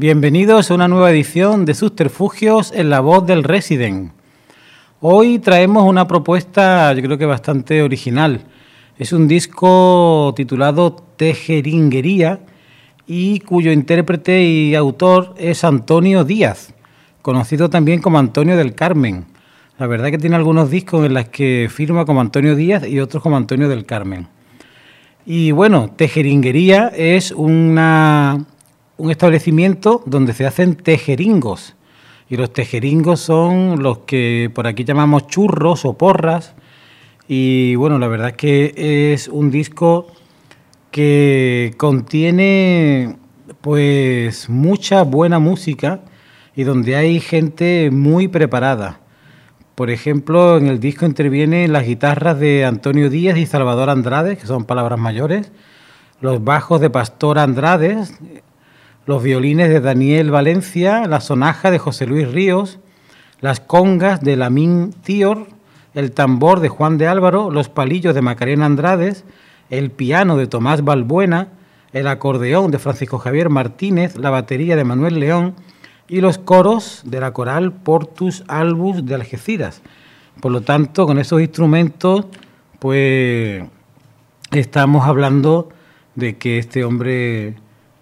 Bienvenidos a una nueva edición de Subterfugios en la voz del Resident. Hoy traemos una propuesta, yo creo que bastante original. Es un disco titulado Tejeringuería y cuyo intérprete y autor es Antonio Díaz, conocido también como Antonio del Carmen. La verdad que tiene algunos discos en los que firma como Antonio Díaz y otros como Antonio del Carmen. Y bueno, Tejeringuería es una un establecimiento donde se hacen tejeringos. Y los tejeringos son los que por aquí llamamos churros o porras. Y bueno, la verdad es que es un disco que contiene pues mucha buena música y donde hay gente muy preparada. Por ejemplo, en el disco intervienen las guitarras de Antonio Díaz y Salvador Andrade, que son palabras mayores, los bajos de Pastor Andrade, los violines de Daniel Valencia, la sonaja de José Luis Ríos, las congas de Lamín Tior, el tambor de Juan de Álvaro, los palillos de Macarena Andrades, el piano de Tomás Balbuena, el acordeón de Francisco Javier Martínez, la batería de Manuel León y los coros de la coral Portus Albus de Algeciras. Por lo tanto, con esos instrumentos, pues estamos hablando de que este hombre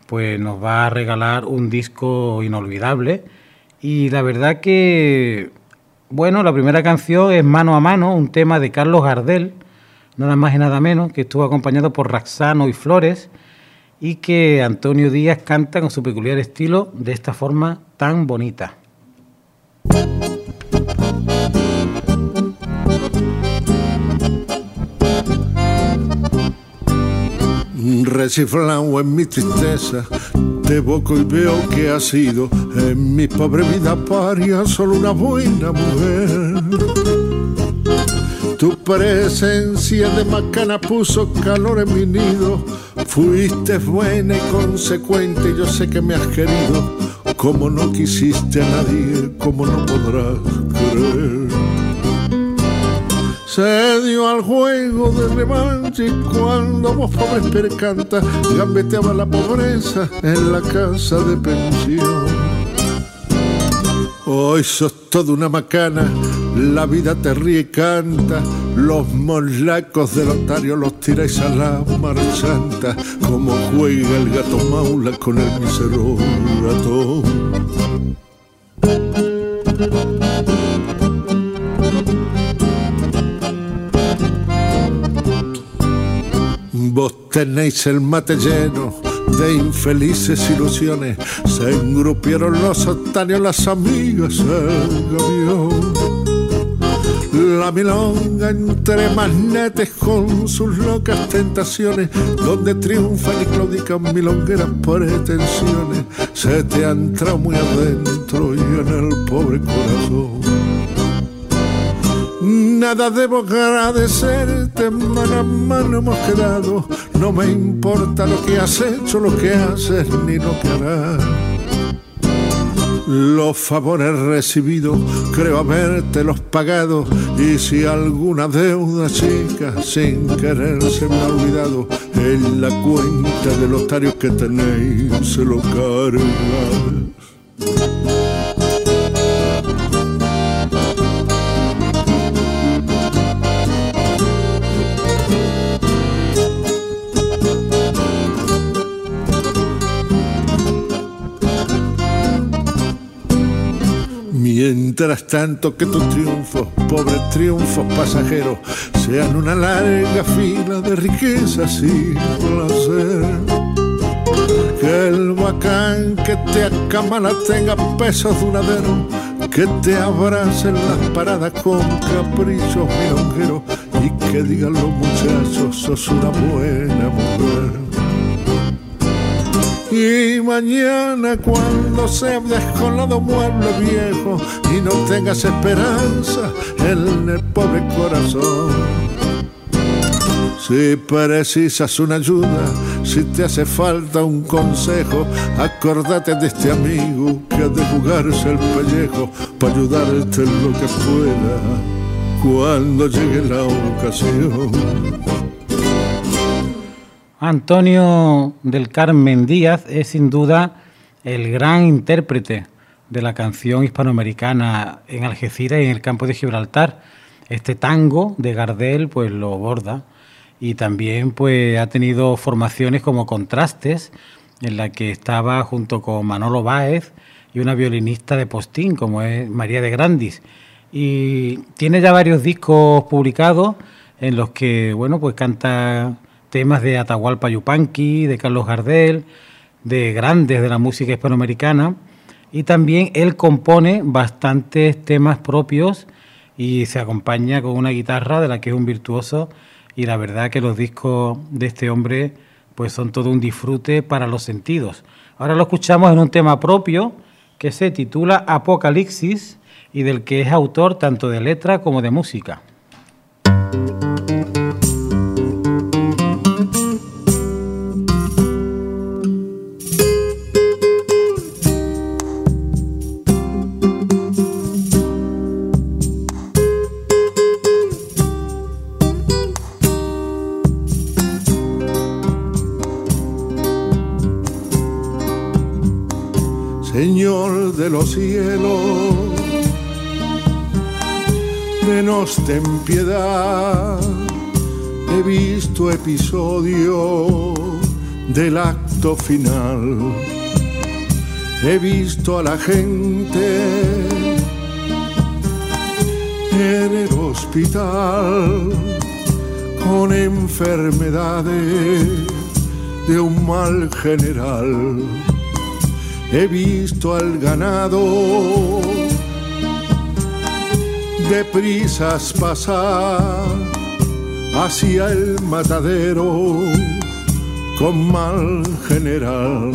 pues nos va a regalar un disco inolvidable. Y la verdad que, bueno, la primera canción es Mano a Mano, un tema de Carlos Gardel, nada más y nada menos, que estuvo acompañado por Raxano y Flores, y que Antonio Díaz canta con su peculiar estilo de esta forma tan bonita. Reciflado en mi tristeza, te evoco y veo que ha sido en mi pobre vida paria solo una buena mujer. Tu presencia de macana puso calor en mi nido. Fuiste buena y consecuente, yo sé que me has querido. Como no quisiste a nadie, como no podrás creer se dio al juego de revancha y cuando vos pobres percanta gambeteaba la pobreza en la casa de pensión. Hoy sos toda una macana, la vida te ríe y canta, los molacos del otario los tiráis a la mar santa, como juega el gato maula con el mísero ratón. Vos tenéis el mate lleno de infelices ilusiones. Se engrupieron los otanios, las amigas, el gavión. La milonga entre magnetes con sus locas tentaciones, donde triunfan y claudican milongueras pretensiones, se te ha entrado muy adentro y en el pobre corazón. Nada debo agradecerte, mano a mano hemos quedado. No me importa lo que has hecho, lo que haces ni lo que harás. Los favores recibidos, creo haberte los pagado. Y si alguna deuda chica sin querer se me ha olvidado, en la cuenta de los tarios que tenéis se lo cargas. Mientras tanto que tus triunfos, pobres triunfos pasajeros, sean una larga fila de riquezas y placer. Que el bacán que te acamala tenga pesos duradero, que te abracen las paradas con caprichos milongueros y que digan los muchachos, sos una buena mujer. Y mañana cuando se descolado mueble viejo y no tengas esperanza en el pobre corazón. Si precisas una ayuda, si te hace falta un consejo, acordate de este amigo que ha de jugarse el pellejo para ayudarte en lo que pueda cuando llegue la ocasión. Antonio del Carmen Díaz es sin duda el gran intérprete de la canción hispanoamericana en Algeciras y en el campo de Gibraltar. Este tango de Gardel pues lo borda y también pues ha tenido formaciones como Contrastes en la que estaba junto con Manolo Báez y una violinista de postín como es María de Grandis y tiene ya varios discos publicados en los que bueno pues canta temas de Atahualpa Yupanqui, de Carlos Gardel, de grandes de la música hispanoamericana y también él compone bastantes temas propios y se acompaña con una guitarra de la que es un virtuoso y la verdad que los discos de este hombre pues son todo un disfrute para los sentidos. Ahora lo escuchamos en un tema propio que se titula Apocalipsis y del que es autor tanto de letra como de música. Menos ten piedad. He visto episodios del acto final. He visto a la gente en el hospital con enfermedades de un mal general he visto al ganado de prisas pasar hacia el matadero con mal general.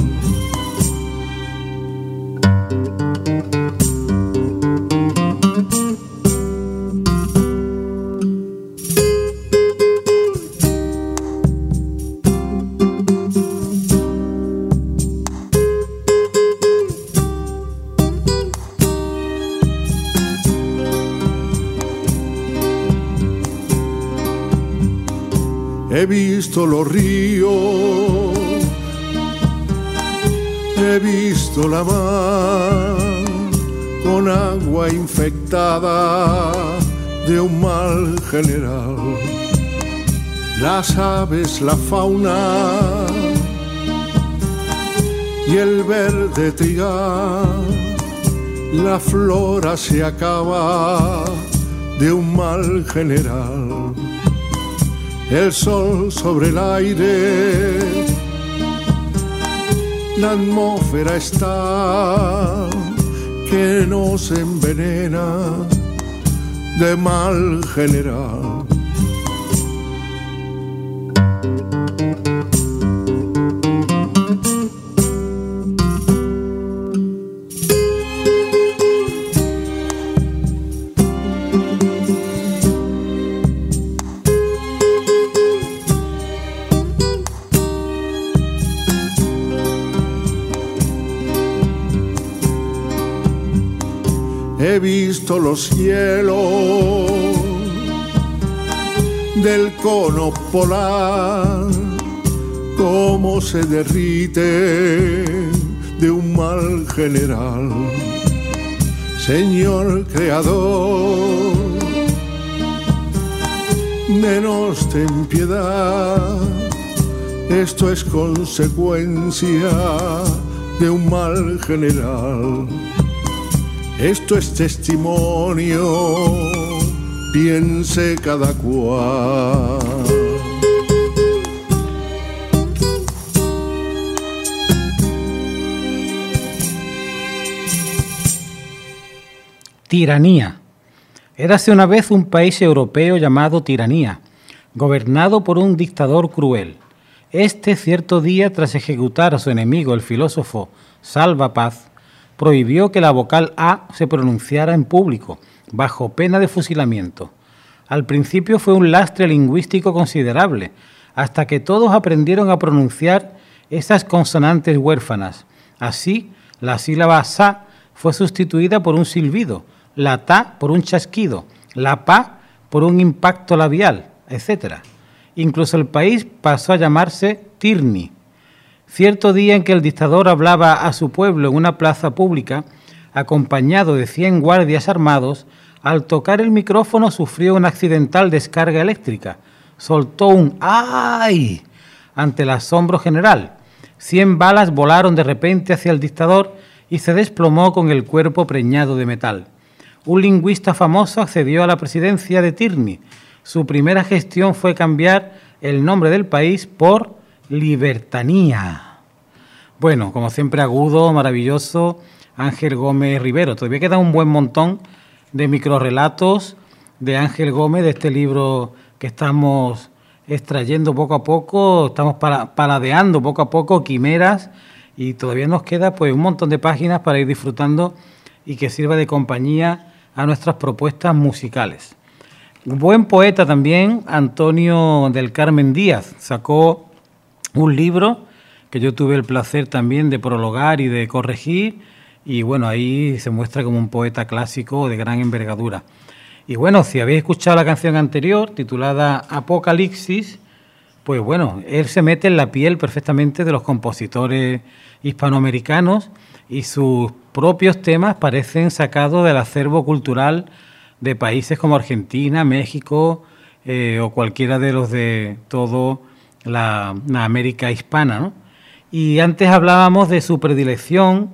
Visto los ríos, he visto la mar con agua infectada de un mal general. Las aves, la fauna y el verde trigal, la flora se acaba de un mal general el sol sobre el aire, la atmósfera está que nos envenena de mal general. Los cielos del cono polar, como se derrite de un mal general. Señor Creador, menos ten piedad, esto es consecuencia de un mal general esto es testimonio, piense cada cual. Tiranía. Érase una vez un país europeo llamado Tiranía, gobernado por un dictador cruel. Este cierto día, tras ejecutar a su enemigo, el filósofo Salva Paz, prohibió que la vocal A se pronunciara en público, bajo pena de fusilamiento. Al principio fue un lastre lingüístico considerable, hasta que todos aprendieron a pronunciar esas consonantes huérfanas. Así, la sílaba sa fue sustituida por un silbido, la ta por un chasquido, la pa por un impacto labial, etc. Incluso el país pasó a llamarse Tirni. Cierto día en que el dictador hablaba a su pueblo en una plaza pública, acompañado de 100 guardias armados, al tocar el micrófono sufrió una accidental descarga eléctrica. Soltó un ¡ay! ante el asombro general. Cien balas volaron de repente hacia el dictador y se desplomó con el cuerpo preñado de metal. Un lingüista famoso accedió a la presidencia de Tirni. Su primera gestión fue cambiar el nombre del país por Libertanía. Bueno, como siempre agudo, maravilloso, Ángel Gómez Rivero. Todavía queda un buen montón de microrelatos de Ángel Gómez, de este libro que estamos extrayendo poco a poco, estamos paladeando poco a poco quimeras y todavía nos queda pues un montón de páginas para ir disfrutando y que sirva de compañía a nuestras propuestas musicales. Un buen poeta también, Antonio del Carmen Díaz, sacó un libro que yo tuve el placer también de prologar y de corregir y bueno, ahí se muestra como un poeta clásico de gran envergadura. Y bueno, si habéis escuchado la canción anterior, titulada Apocalipsis, pues bueno, él se mete en la piel perfectamente de los compositores hispanoamericanos y sus propios temas parecen sacados del acervo cultural de países como Argentina, México eh, o cualquiera de los de todo la, la América hispana. ¿no? Y antes hablábamos de su predilección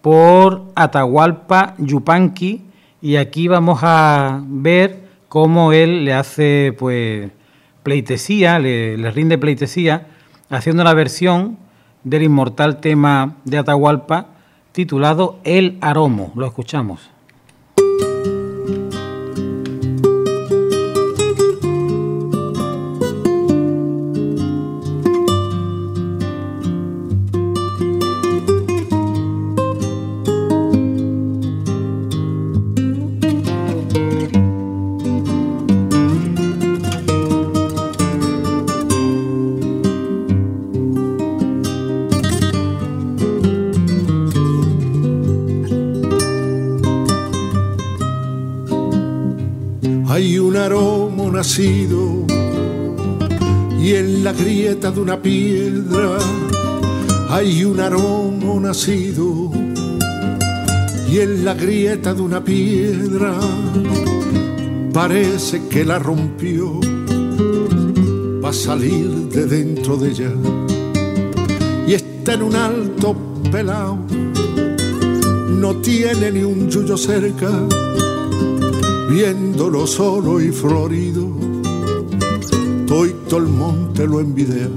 por Atahualpa Yupanqui y aquí vamos a ver cómo él le hace pues pleitesía, le, le rinde pleitesía, haciendo la versión del inmortal tema de Atahualpa titulado El Aromo. Lo escuchamos. Y en la grieta de una piedra hay un aroma nacido y en la grieta de una piedra parece que la rompió. Va a salir de dentro de ella y está en un alto pelao. No tiene ni un yuyo cerca viéndolo solo y florido, todo el monte lo envidia,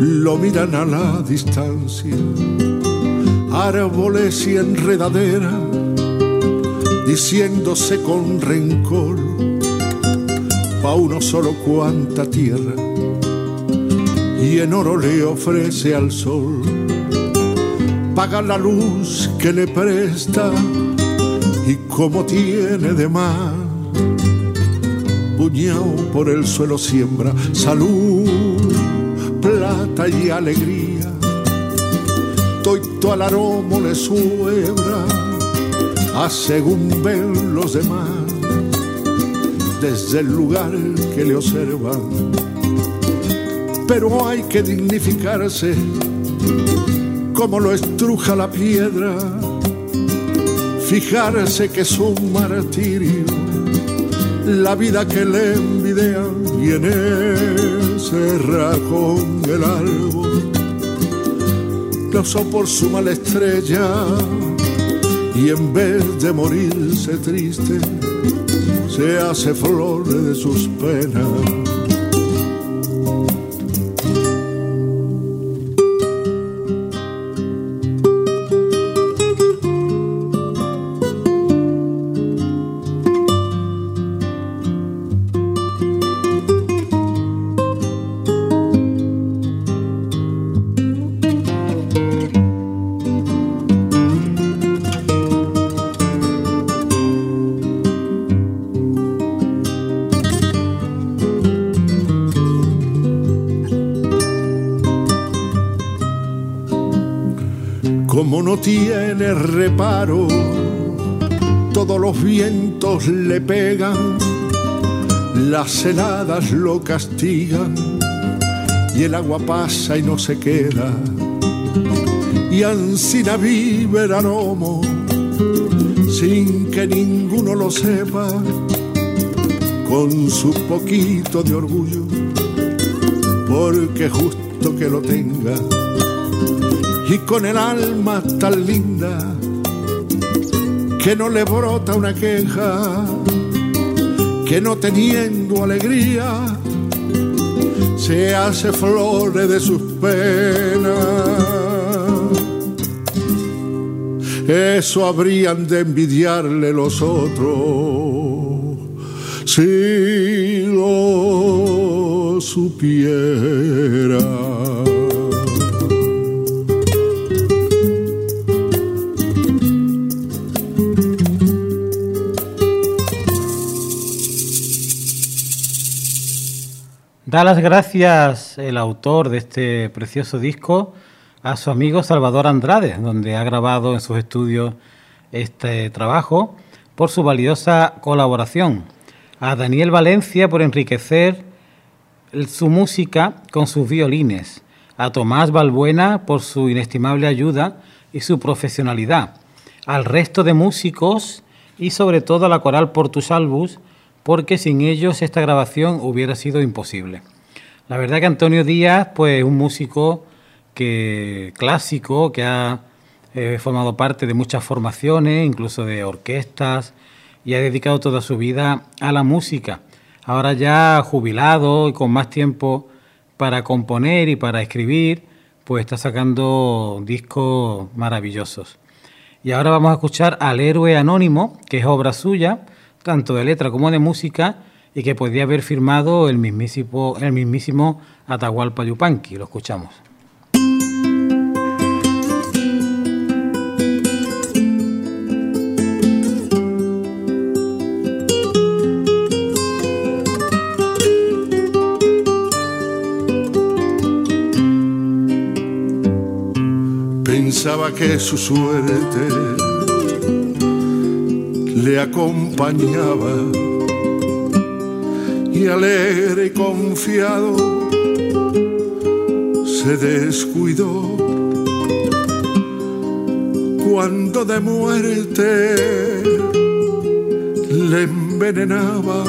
lo miran a la distancia, árboles y enredadera, diciéndose con rencor, pa' uno solo cuanta tierra, y en oro le ofrece al sol, paga la luz que le presta como tiene de más, puñao por el suelo siembra salud, plata y alegría. Toito al aroma le suebra, a según ven los demás, desde el lugar que le observan. Pero hay que dignificarse como lo estruja la piedra fijarse que es un martirio la vida que le envidia y en ese rajón del árbol. Pasó por su mala estrella y en vez de morirse triste se hace flor de sus penas reparo, todos los vientos le pegan, las heladas lo castigan y el agua pasa y no se queda. Y ansina vive el sin que ninguno lo sepa, con su poquito de orgullo, porque justo que lo tenga y con el alma tan linda que no le brota una queja, que no teniendo alegría se hace flores de sus penas. Eso habrían de envidiarle los otros si lo supiera. Da las gracias el autor de este precioso disco a su amigo Salvador Andrade, donde ha grabado en sus estudios este trabajo, por su valiosa colaboración. A Daniel Valencia por enriquecer su música con sus violines. A Tomás Balbuena por su inestimable ayuda y su profesionalidad. Al resto de músicos y sobre todo a la coral Portus Albus porque sin ellos esta grabación hubiera sido imposible. La verdad que Antonio Díaz, pues un músico que clásico, que ha eh, formado parte de muchas formaciones, incluso de orquestas, y ha dedicado toda su vida a la música. Ahora ya jubilado y con más tiempo para componer y para escribir, pues está sacando discos maravillosos. Y ahora vamos a escuchar al héroe anónimo, que es obra suya, tanto de letra como de música, y que podía haber firmado el mismísimo, el mismísimo Atahualpa Yupanqui. Lo escuchamos. Pensaba que su suerte le acompañaba. Y alegre y confiado se descuidó. Cuando de muerte le envenenaba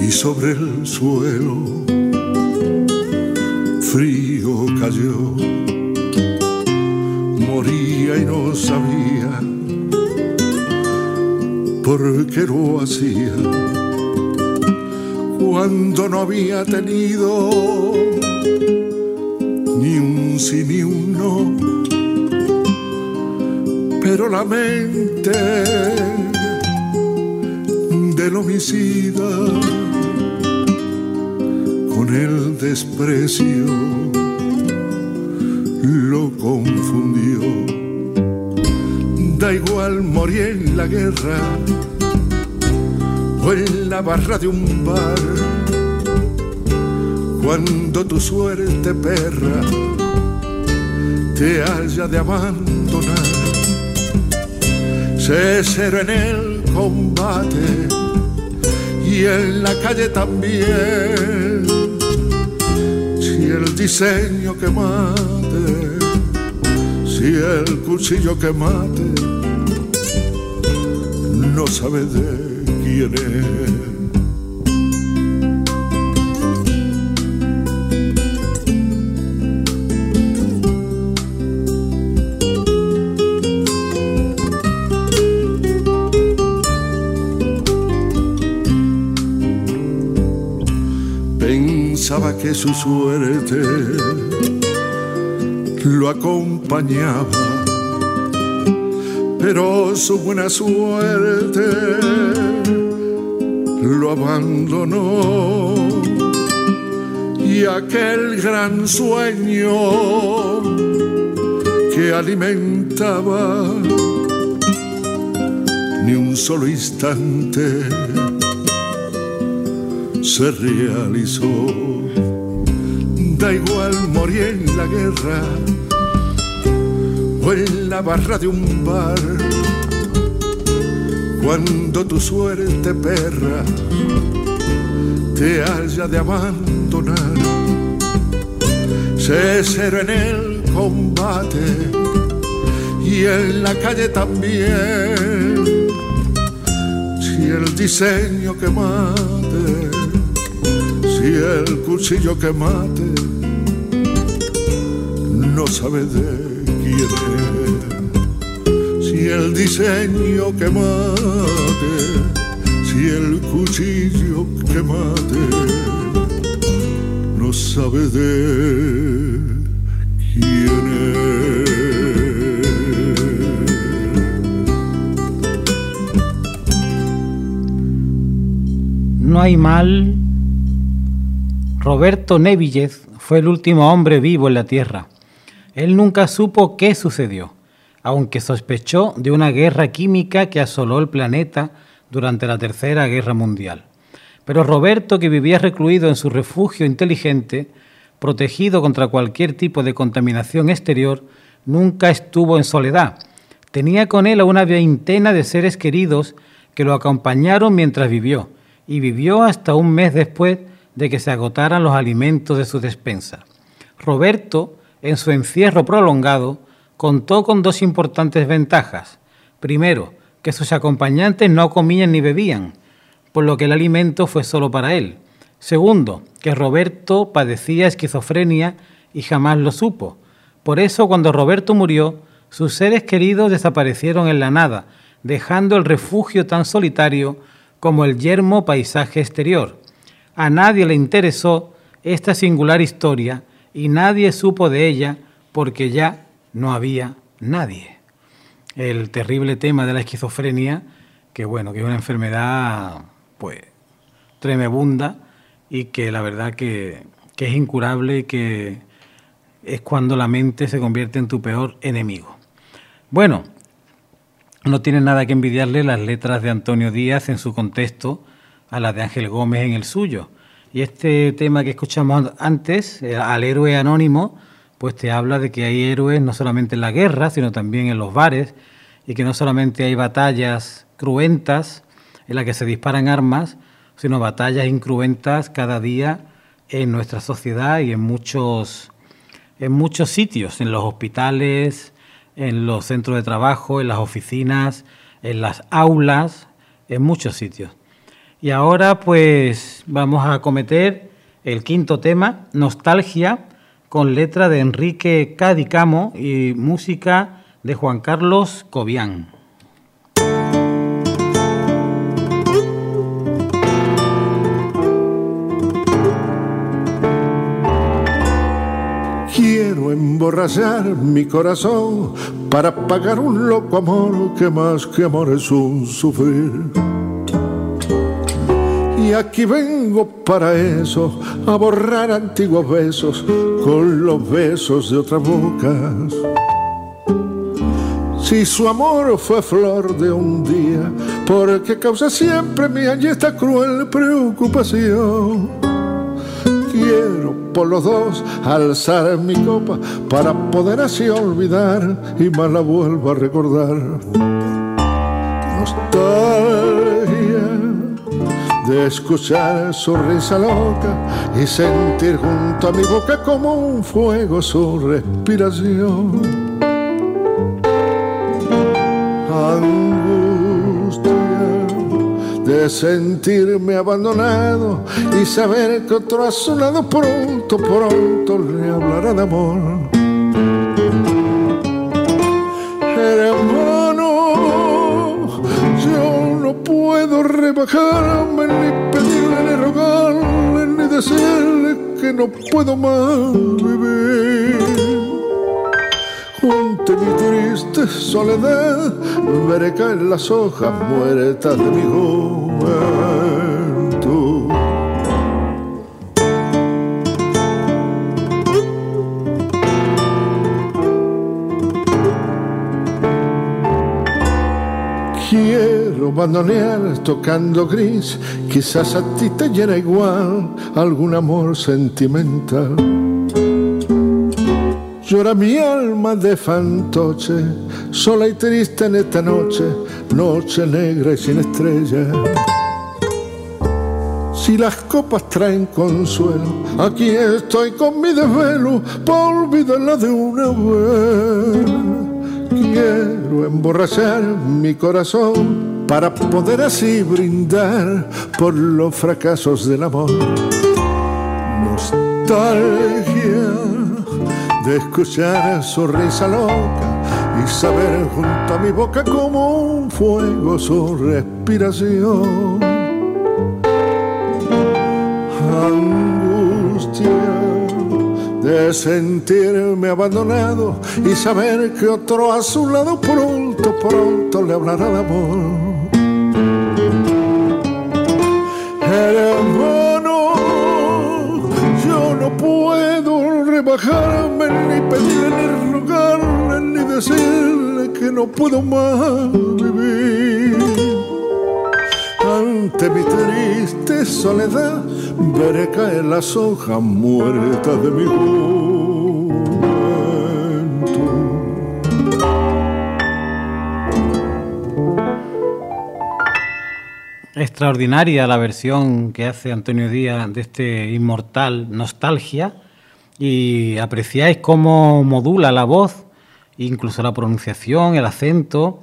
y sobre el suelo frío cayó. Moría y no sabía por qué lo hacía cuando no había tenido ni un sí ni un no. Pero la mente del homicida con el desprecio lo confundió Da igual morir en la guerra o en la barra de un bar. Cuando tu suerte perra te haya de abandonar, sé cero en el combate y en la calle también. Si el diseño que mate, si el cuchillo que mate sabe de quién es. Pensaba que su suerte lo acompañaba pero su buena suerte lo abandonó y aquel gran sueño que alimentaba ni un solo instante se realizó. Da igual morir en la guerra en la barra de un bar. Cuando tu suerte perra te haya de abandonar, sé cero en el combate y en la calle también. Si el diseño que mate, si el cuchillo que mate, no sabe de Si el diseño que mate, si el cuchillo que mate, no sabe de quién es. No hay mal. Roberto Nevillez fue el último hombre vivo en la Tierra. Él nunca supo qué sucedió, aunque sospechó de una guerra química que asoló el planeta durante la Tercera Guerra Mundial. Pero Roberto, que vivía recluido en su refugio inteligente, protegido contra cualquier tipo de contaminación exterior, nunca estuvo en soledad. Tenía con él a una veintena de seres queridos que lo acompañaron mientras vivió y vivió hasta un mes después de que se agotaran los alimentos de su despensa. Roberto, en su encierro prolongado, contó con dos importantes ventajas. Primero, que sus acompañantes no comían ni bebían, por lo que el alimento fue solo para él. Segundo, que Roberto padecía esquizofrenia y jamás lo supo. Por eso, cuando Roberto murió, sus seres queridos desaparecieron en la nada, dejando el refugio tan solitario como el yermo paisaje exterior. A nadie le interesó esta singular historia y nadie supo de ella porque ya no había nadie. El terrible tema de la esquizofrenia, que bueno, que es una enfermedad pues tremebunda y que la verdad que, que es incurable y que es cuando la mente se convierte en tu peor enemigo. Bueno, no tiene nada que envidiarle las letras de Antonio Díaz en su contexto a las de Ángel Gómez en el suyo. Y este tema que escuchamos antes, eh, al héroe anónimo, pues te habla de que hay héroes no solamente en la guerra, sino también en los bares, y que no solamente hay batallas cruentas en las que se disparan armas, sino batallas incruentas cada día en nuestra sociedad y en muchos, en muchos sitios, en los hospitales, en los centros de trabajo, en las oficinas, en las aulas, en muchos sitios. Y ahora pues vamos a cometer el quinto tema, Nostalgia, con letra de Enrique Cadicamo y música de Juan Carlos Cobian. Quiero emborrachar mi corazón para pagar un loco amor que más que amor es un sufrir. Y aquí vengo para eso, a borrar antiguos besos con los besos de otras bocas. Si su amor fue flor de un día, porque causa siempre mi esta cruel preocupación quiero por los dos alzar mi copa para poder así olvidar y más la vuelvo a recordar. De escuchar su risa loca y sentir junto a mi boca como un fuego su respiración de sentirme abandonado y saber que otro a su lado pronto, pronto le hablará de amor. Hermano, rebajarme ni pedirle ni rogarle ni decirle que no puedo más vivir Junto mi triste soledad, veré caer las hojas muertas de mi juventud. Quiero bandonear tocando gris, quizás a ti te llena igual algún amor sentimental Llora mi alma de fantoche, sola y triste en esta noche, noche negra y sin estrella. Si las copas traen consuelo, aquí estoy con mi desvelo, por olvidarla de una vez. Quiero emborrachar mi corazón para poder así brindar por los fracasos del amor. Nostalgia de escuchar su risa loca y saber junto a mi boca como un fuego su respiración. Angustia de sentirme abandonado y saber que otro a su lado pronto, pronto le hablará de amor. Hermano, yo no puedo rebajarme ni pedirle, ni rogarle, ni decirle que no puedo más vivir. Ante mi triste soledad, veré caer las hojas muertas de mi juventud. Extraordinaria la versión que hace Antonio Díaz de este inmortal Nostalgia y apreciáis cómo modula la voz, incluso la pronunciación, el acento,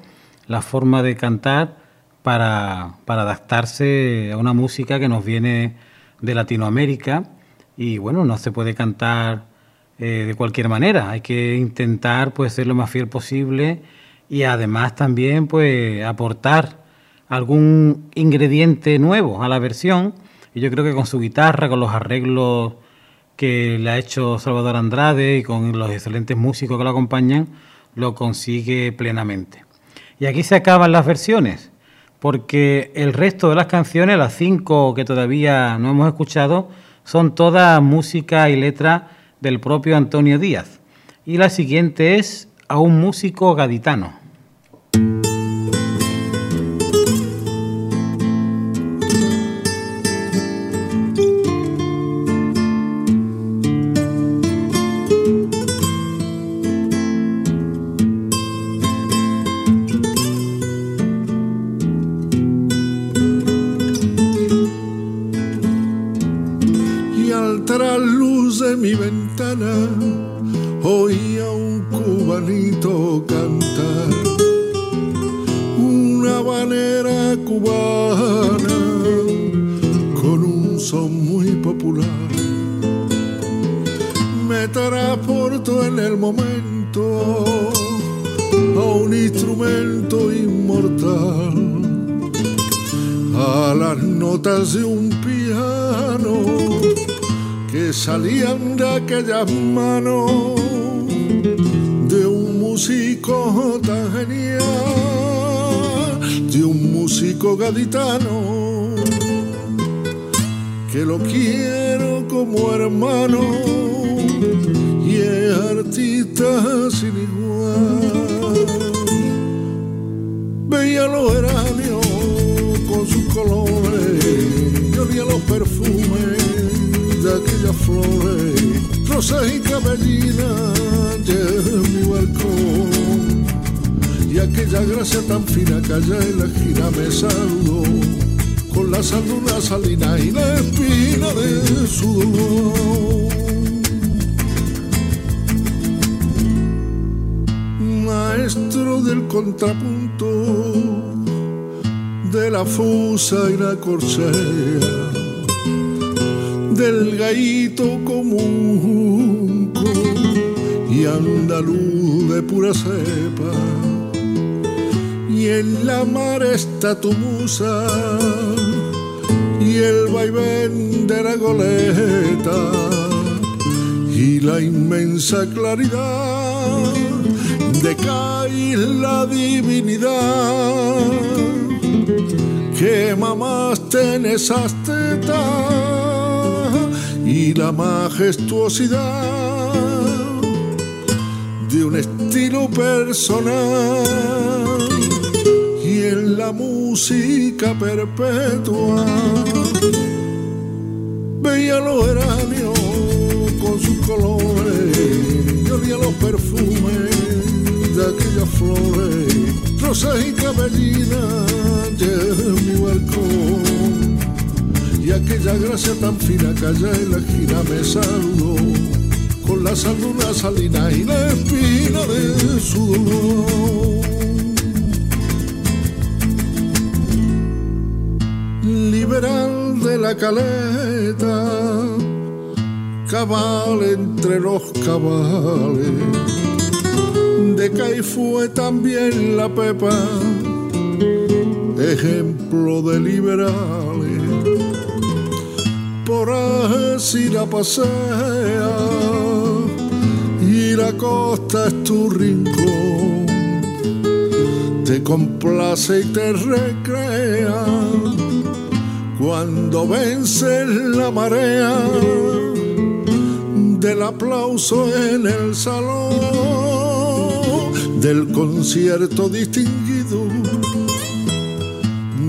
la forma de cantar para, adaptarse a una música que nos viene de Latinoamérica. Y bueno, no se puede cantar eh, de cualquier manera, hay que intentar pues ser lo más fiel posible y además también pues aportar algún ingrediente nuevo a la versión. Y yo creo que con su guitarra, con los arreglos que le ha hecho Salvador Andrade y con los excelentes músicos que lo acompañan, lo consigue plenamente. Y aquí se acaban las versiones, porque el resto de las canciones, las cinco que todavía no hemos escuchado, son todas música y letra del propio Antonio Díaz. Y la siguiente es a un músico gaditano. Que lo quiero como hermano y es artista sin igual. Veía los geranios con sus colores y olía los perfumes de aquellas flores, rosas y cabellinas de mi balcón y aquella gracia tan fina que allá en la esquina me saludó con la sal de una salina y la espina de su. Maestro del contrapunto, de la fusa y la corchea, del gallito común y andaluz de pura cepa en la mar está tu musa y el vaivén de la goleta y la inmensa claridad de caer la divinidad que mamaste en esas tetas y la majestuosidad de un estilo personal la música perpetua. Veía los geranios con sus colores, yo olía los perfumes de aquellas flores, rosas y cabellinas de mi balcón. Y aquella gracia tan fina que allá en la esquina me saludó, con las alunas salinas y la espina de su dolor. De la caleta, cabal entre los cabales, de Cai fue también la pepa, ejemplo de liberales. Por así la pasea y la costa es tu rincón. Te complace y te recrea cuando vence la marea del aplauso en el salón del concierto distinguido.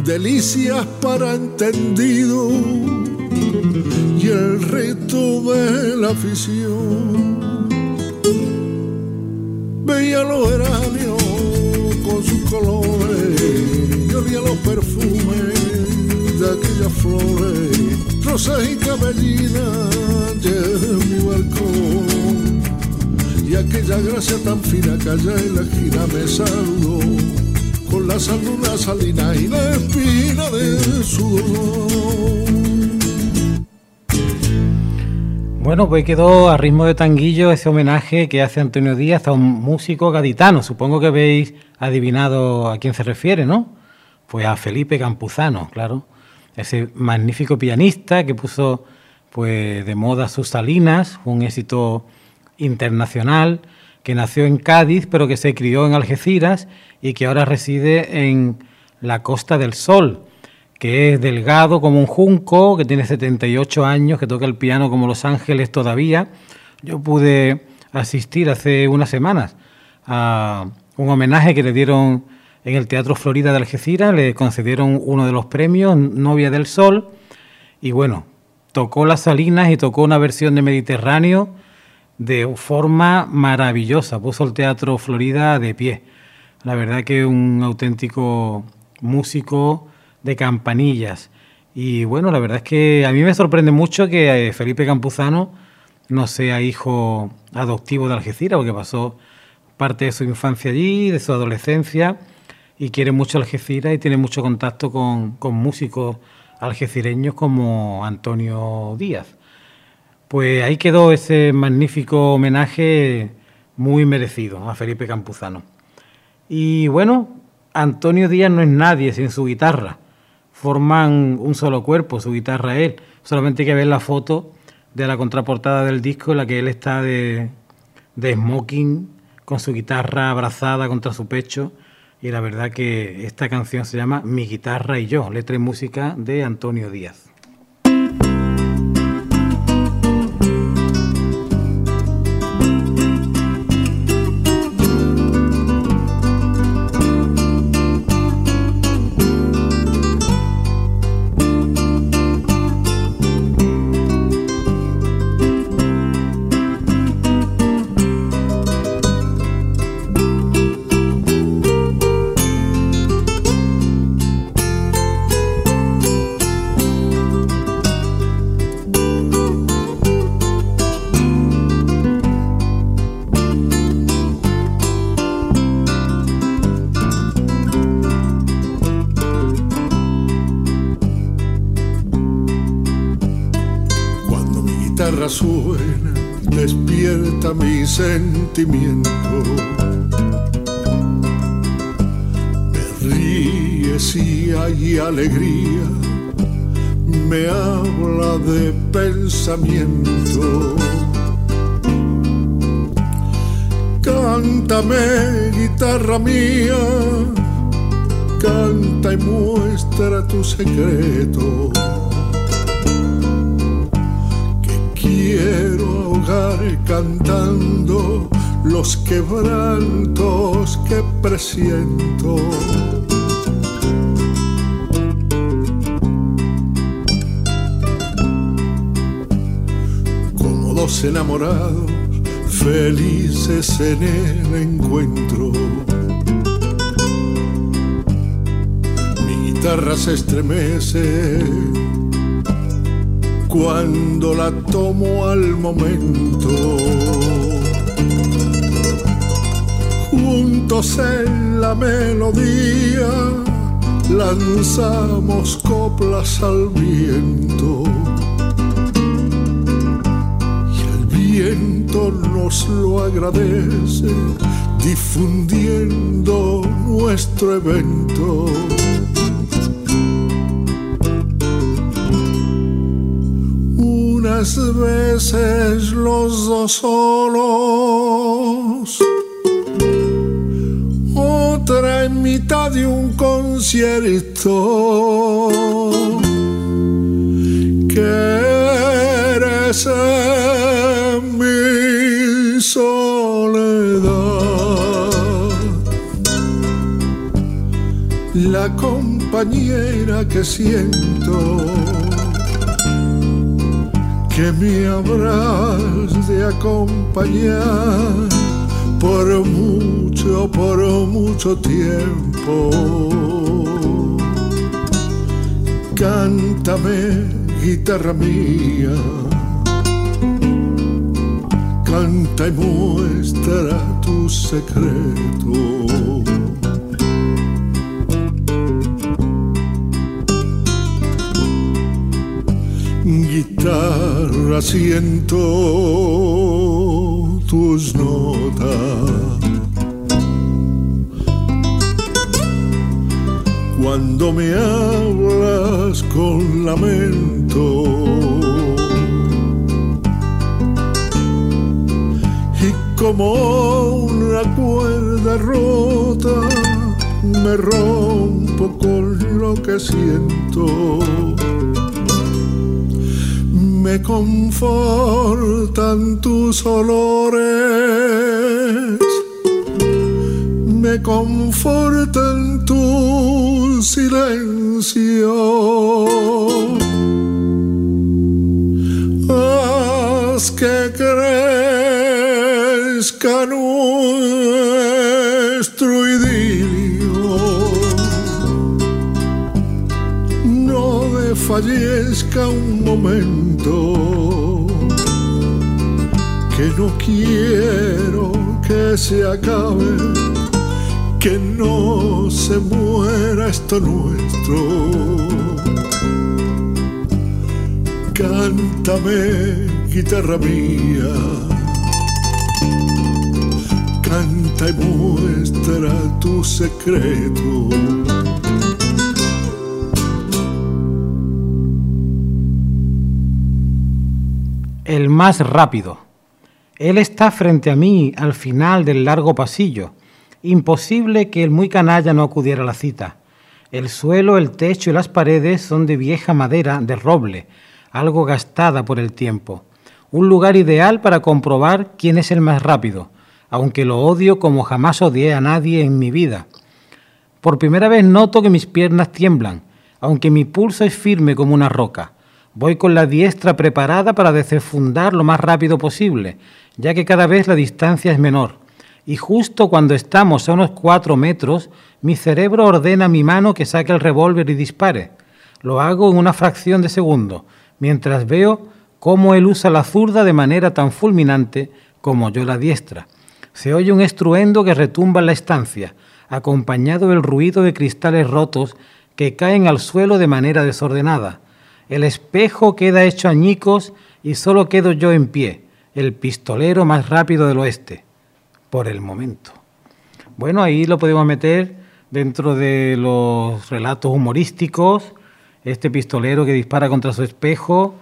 Delicias para entendido y el reto de la afición. Veía los geranios con sus colores y olía los perfumes de aquellas flores, rosas y cabellinas de mi balcón. Y aquella gracia tan fina que allá en la esquina me saludó con la salud salina y la espina de su. Bueno, pues quedó a ritmo de tanguillo ese homenaje que hace Antonio Díaz a un músico gaditano. Supongo que habéis adivinado a quién se refiere, ¿no? Pues a Felipe Campuzano, claro. Ese magnífico pianista que puso pues de moda sus salinas, un éxito internacional, que nació en Cádiz, pero que se crió en Algeciras y que ahora reside en la Costa del Sol que es delgado como un junco, que tiene 78 años, que toca el piano como Los Ángeles todavía. Yo pude asistir hace unas semanas a un homenaje que le dieron en el Teatro Florida de Algeciras, le concedieron uno de los premios, Novia del Sol, y bueno, tocó las Salinas y tocó una versión de Mediterráneo de forma maravillosa, puso el Teatro Florida de pie. La verdad que un auténtico músico, de campanillas. Y bueno, la verdad es que a mí me sorprende mucho que eh, Felipe Campuzano no sea hijo adoptivo de Algeciras, porque pasó parte de su infancia allí, de su adolescencia, y quiere mucho Algeciras y tiene mucho contacto con, con músicos algecireños como Antonio Díaz. Pues ahí quedó ese magnífico homenaje muy merecido a Felipe Campuzano. Y bueno, Antonio Díaz no es nadie sin su guitarra forman un solo cuerpo, su guitarra él. Solamente hay que ver la foto de la contraportada del disco en la que él está de, de smoking con su guitarra abrazada contra su pecho. Y la verdad que esta canción se llama Mi guitarra y yo, letra y música de Antonio Díaz. Sentimiento. Me ríes y hay alegría, me habla de pensamiento. Cántame, guitarra mía, canta y muestra tu secreto. Cantando los quebrantos que presiento. Como dos enamorados felices en el encuentro. Mi guitarra se estremece cuando la tomo al momento. Juntos en la melodía lanzamos coplas al viento. Y el viento nos lo agradece difundiendo nuestro evento. Unas veces los dos solos, otra en mitad de un concierto. Que eres mi soledad, la compañera que siento que me habrás de acompañar por mucho, por mucho tiempo. Cántame, guitarra mía, canta y muestra tu secreto. guitarra siento tus notas. Cuando me hablas con lamento y como una cuerda rota me rompo con lo que siento me confortan tus olores, me confortan tu silencio. Haz que crezca nuestro idilio. No desfallezca un momento que no quiero que se acabe, que no se muera esto nuestro. Cántame, guitarra mía, canta y muestra tu secreto. El más rápido. Él está frente a mí al final del largo pasillo. Imposible que el muy canalla no acudiera a la cita. El suelo, el techo y las paredes son de vieja madera, de roble, algo gastada por el tiempo. Un lugar ideal para comprobar quién es el más rápido, aunque lo odio como jamás odié a nadie en mi vida. Por primera vez noto que mis piernas tiemblan, aunque mi pulso es firme como una roca. Voy con la diestra preparada para desenfundar lo más rápido posible, ya que cada vez la distancia es menor. Y justo cuando estamos a unos cuatro metros, mi cerebro ordena a mi mano que saque el revólver y dispare. Lo hago en una fracción de segundo, mientras veo cómo él usa la zurda de manera tan fulminante como yo la diestra. Se oye un estruendo que retumba en la estancia, acompañado del ruido de cristales rotos que caen al suelo de manera desordenada. El espejo queda hecho añicos y solo quedo yo en pie, el pistolero más rápido del oeste, por el momento. Bueno, ahí lo podemos meter dentro de los relatos humorísticos. Este pistolero que dispara contra su espejo,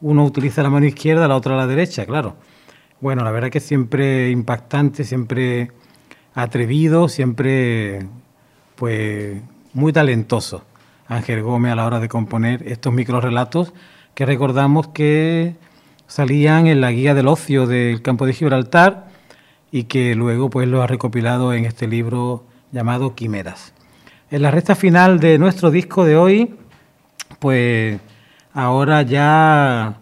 uno utiliza la mano izquierda, la otra la derecha, claro. Bueno, la verdad que siempre impactante, siempre atrevido, siempre pues muy talentoso. Ángel Gómez a la hora de componer estos microrelatos que recordamos que salían en la guía del ocio del campo de Gibraltar y que luego pues lo ha recopilado en este libro llamado Quimeras. En la recta final de nuestro disco de hoy, pues ahora ya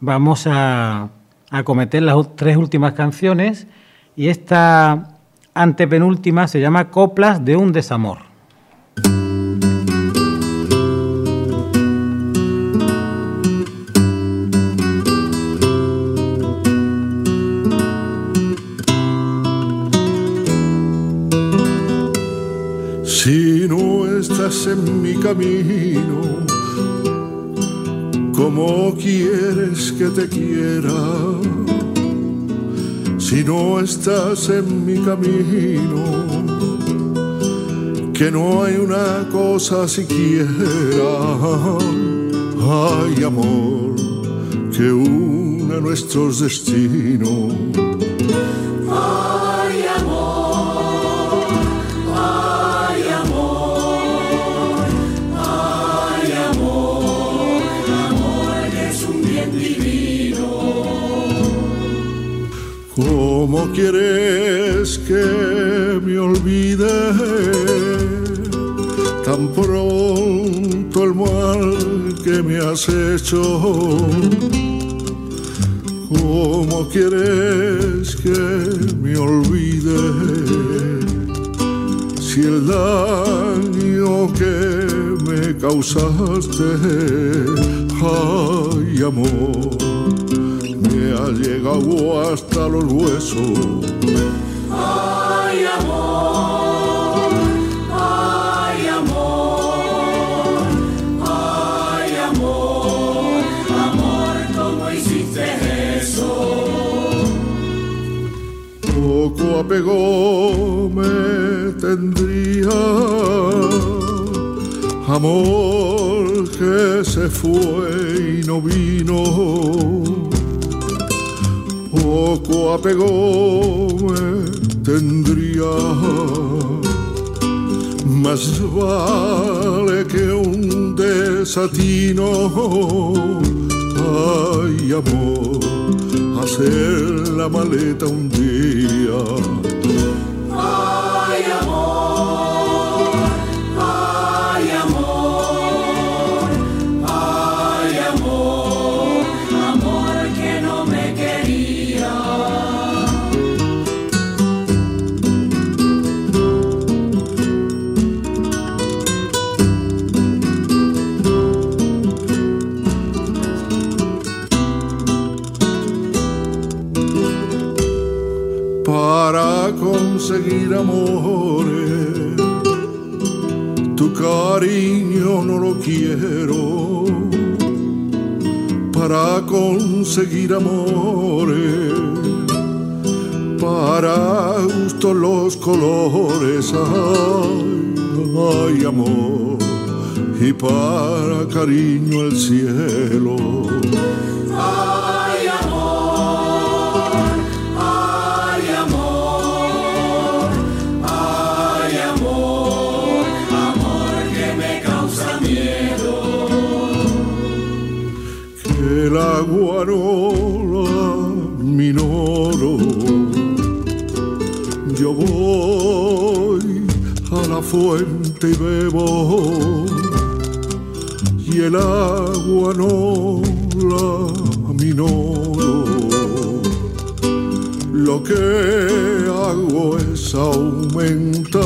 vamos a acometer las tres últimas canciones y esta antepenúltima se llama Coplas de un desamor. Camino, ¿cómo quieres que te quiera? Si no estás en mi camino, que no hay una cosa siquiera, hay amor que une nuestros destinos ¿Cómo quieres que me olvide tan pronto el mal que me has hecho? ¿Cómo quieres que me olvide si el daño que me causaste, ay amor? ha llegado hasta los huesos. Ay, amor, ay, amor, ay, amor, amor, ¿cómo hiciste eso? Poco apego me tendría, amor que se fue y no vino poco apego me tendría. Más vale que un desatino, ay amor, hacer la maleta un día. Conseguir amores. Tu cariño no lo quiero para conseguir amores. Para gusto los colores, ay, ay amor, y para cariño el cielo. Que el agua no la minoro. Yo voy a la fuente y bebo, y el agua no la minoro. Lo que hago es aumentarla,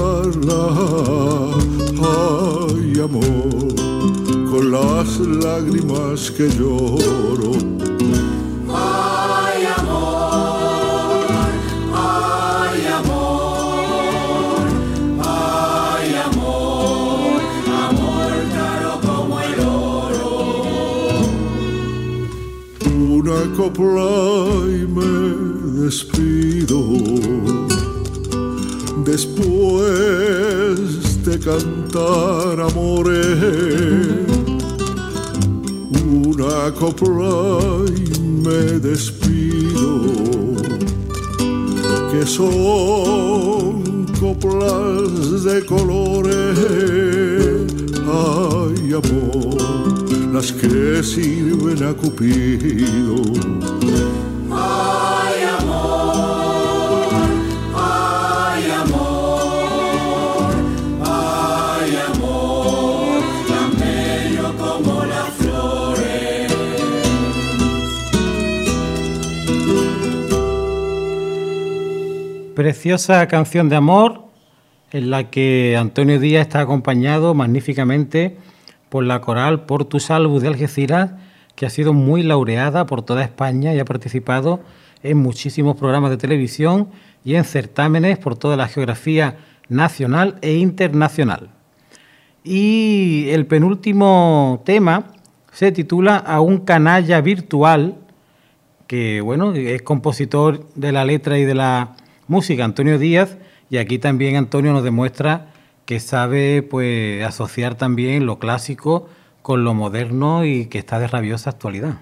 ay amor con las lágrimas que lloro. Una copla y me despido. Después de cantar amores, una copla y me despido. Que son coplas de colores, ay amor, las que sirven a Cupido. Ay amor, ay amor, ay amor, tan bello como las flores. Preciosa canción de amor en la que Antonio Díaz está acompañado magníficamente por la coral Portu Salvus de Algeciras, que ha sido muy laureada por toda España y ha participado en muchísimos programas de televisión y en certámenes por toda la geografía nacional e internacional. Y el penúltimo tema se titula A un canalla virtual, que bueno, es compositor de la letra y de la música, Antonio Díaz, y aquí también Antonio nos demuestra que sabe pues asociar también lo clásico con lo moderno y que está de rabiosa actualidad.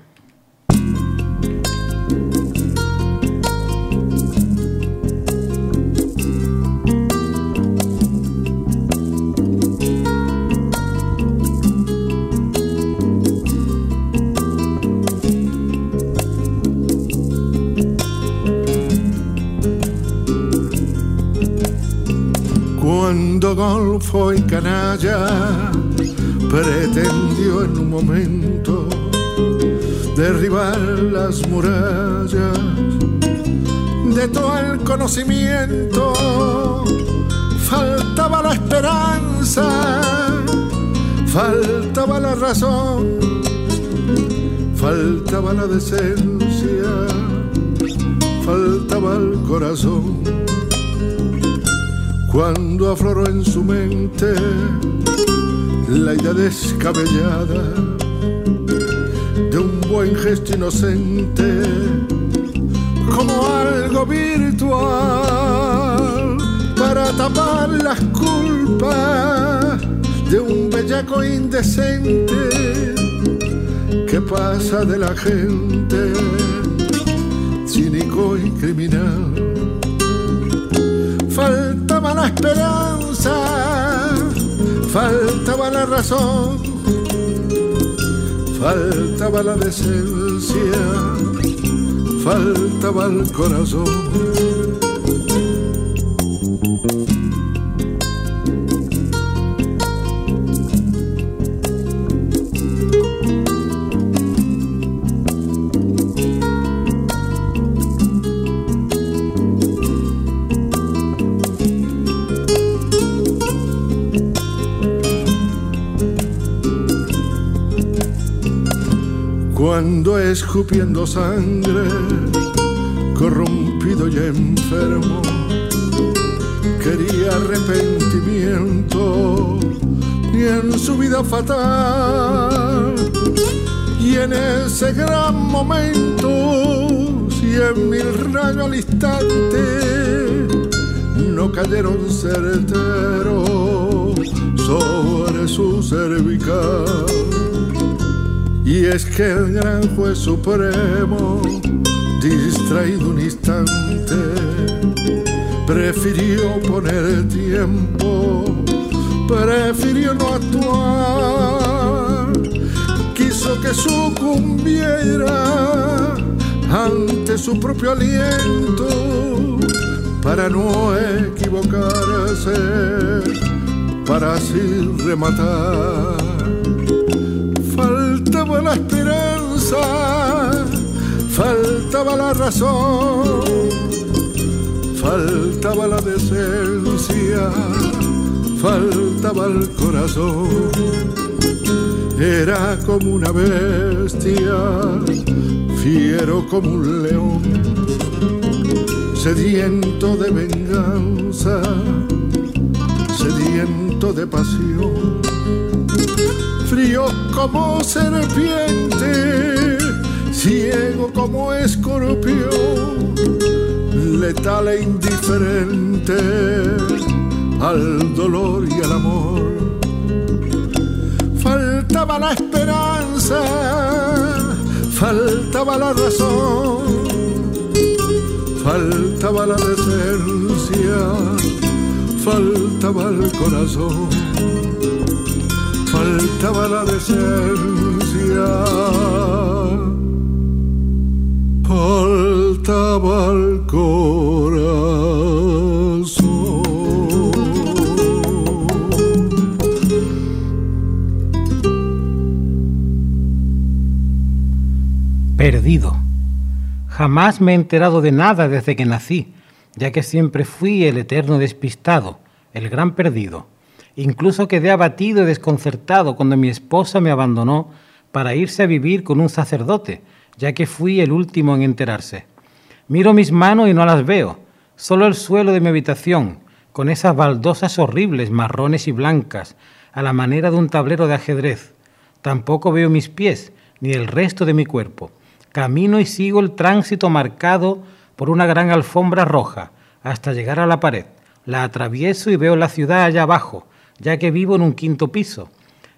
Golfo y Canalla pretendió en un momento derribar las murallas de todo el conocimiento. Faltaba la esperanza, faltaba la razón, faltaba la decencia, faltaba el corazón. Cuando afloró su mente la idea descabellada de un buen gesto inocente como algo virtual para tapar las culpas de un bellaco indecente que pasa de la gente cínico y criminal. Faltaba la esperanza faltaba la razón, faltaba la decencia, faltaba el corazón. Cuando escupiendo sangre, corrompido y enfermo, quería arrepentimiento y en su vida fatal. Y en ese gran momento, cien mil rayos al instante, no cayeron certeros sobre su cervical y es que el gran juez supremo, distraído un instante, prefirió poner tiempo, prefirió no actuar, quiso que sucumbiera ante su propio aliento para no equivocarse, para así rematar faltaba la razón, faltaba la decencia, faltaba el corazón. Era como una bestia, fiero como un león, sediento de venganza, sediento de pasión frío como serpiente, ciego como escorpión, letal e indiferente al dolor y al amor. Faltaba la esperanza, faltaba la razón, faltaba la decencia, faltaba el corazón faltaba la decencia, faltaba el corazón. Perdido. Jamás me he enterado de nada desde que nací, ya que siempre fui el eterno despistado, el gran perdido Incluso quedé abatido y desconcertado cuando mi esposa me abandonó para irse a vivir con un sacerdote, ya que fui el último en enterarse. Miro mis manos y no las veo, solo el suelo de mi habitación, con esas baldosas horribles, marrones y blancas, a la manera de un tablero de ajedrez. Tampoco veo mis pies, ni el resto de mi cuerpo. Camino y sigo el tránsito marcado por una gran alfombra roja, hasta llegar a la pared. La atravieso y veo la ciudad allá abajo, ya que vivo en un quinto piso.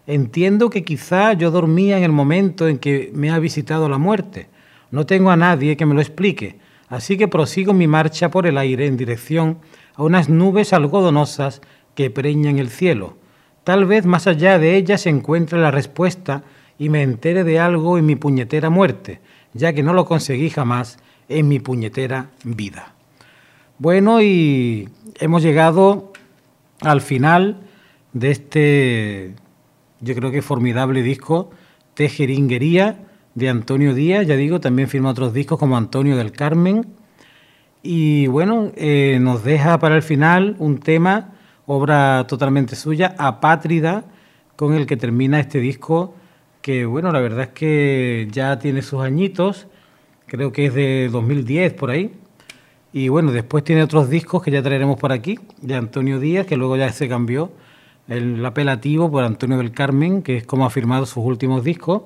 Entiendo que quizá yo dormía en el momento en que me ha visitado la muerte. No tengo a nadie que me lo explique, así que prosigo mi marcha por el aire en dirección a unas nubes algodonosas que preñan el cielo. Tal vez más allá de ellas se encuentre la respuesta y me entere de algo en mi puñetera muerte, ya que no lo conseguí jamás en mi puñetera vida. Bueno, y hemos llegado al final de este, yo creo que formidable disco, Tejeringuería, de Antonio Díaz, ya digo, también firma otros discos como Antonio del Carmen. Y bueno, eh, nos deja para el final un tema, obra totalmente suya, Apátrida, con el que termina este disco, que bueno, la verdad es que ya tiene sus añitos, creo que es de 2010 por ahí. Y bueno, después tiene otros discos que ya traeremos por aquí, de Antonio Díaz, que luego ya se cambió el apelativo por Antonio del Carmen, que es como ha firmado sus últimos discos.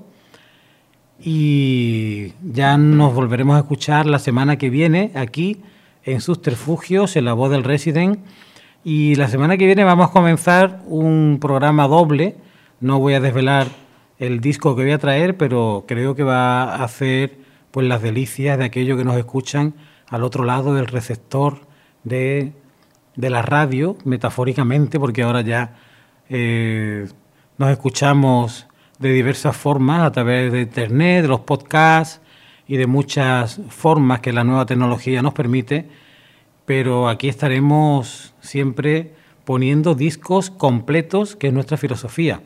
Y ya nos volveremos a escuchar la semana que viene aquí en Subterfugios, en la voz del Resident. Y la semana que viene vamos a comenzar un programa doble. No voy a desvelar el disco que voy a traer, pero creo que va a hacer pues las delicias de aquellos que nos escuchan al otro lado del receptor de, de la radio, metafóricamente, porque ahora ya eh, nos escuchamos de diversas formas a través de Internet, de los podcasts y de muchas formas que la nueva tecnología nos permite, pero aquí estaremos siempre poniendo discos completos, que es nuestra filosofía.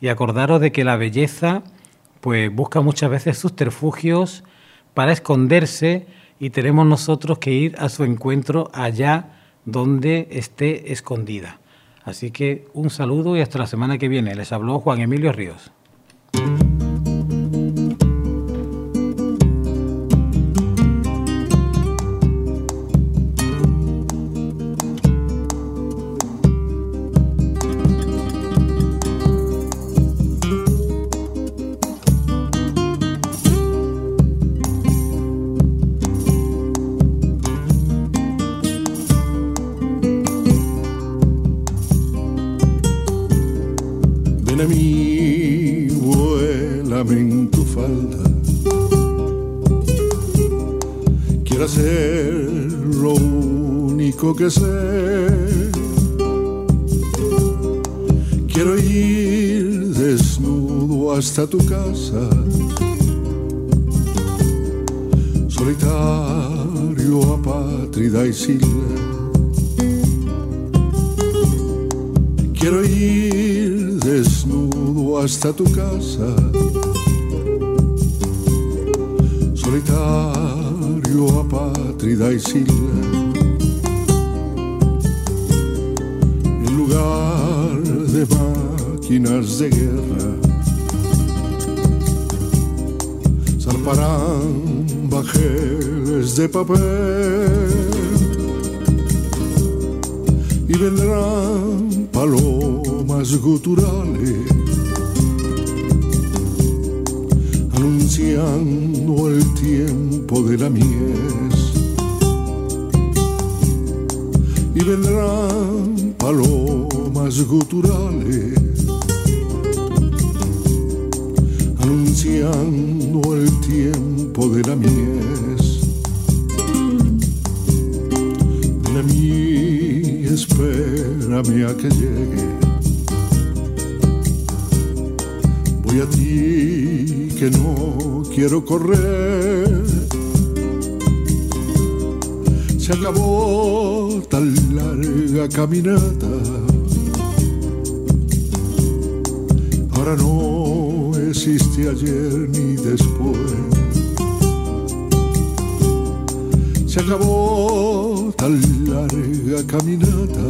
Y acordaros de que la belleza pues busca muchas veces subterfugios para esconderse y tenemos nosotros que ir a su encuentro allá donde esté escondida. Así que un saludo y hasta la semana que viene. Les habló Juan Emilio Ríos. Hasta tu casa. Solitario, apátrida y silver. Quiero ir desnudo hasta tu casa. Solitario, apátrida y silver. En lugar de máquinas de guerra Parán bajeles de papel y vendrán palomas guturales anunciando el de la mies y vendrán palomas guturales anunciando el tiempo de la mies. De la espérame a que llegue. Voy a ti que no quiero correr. Caminata. Ahora no existe ayer ni después. Se acabó tan larga caminata.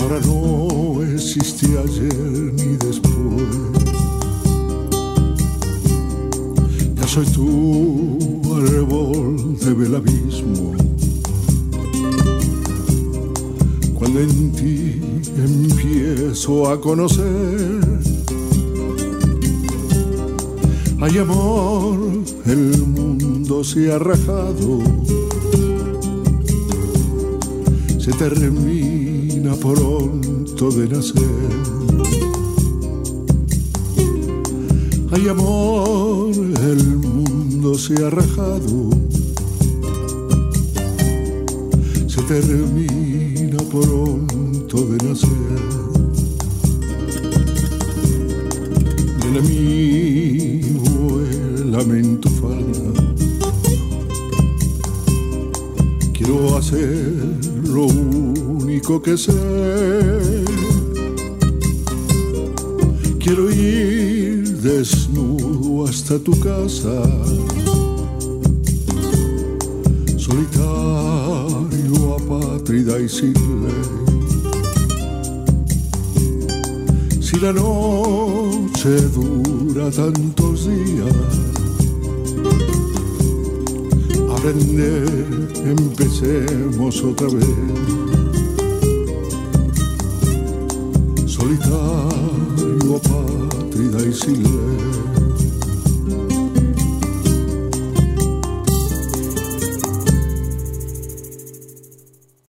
Ahora no existe ayer ni después. Ya soy tu árbol del abismo en ti empiezo a conocer. Hay amor, el mundo se ha rajado, se termina pronto de nacer. Hay amor, el mundo se ha rajado, se termina pronto de nacer. Ven a mí, vuélame en tu falda. Quiero hacer lo único que sé. Quiero ir desnudo hasta tu casa, y sin ley. Si la noche dura tantos días, aprender, empecemos otra vez. Solitario, apátrida y sin ley.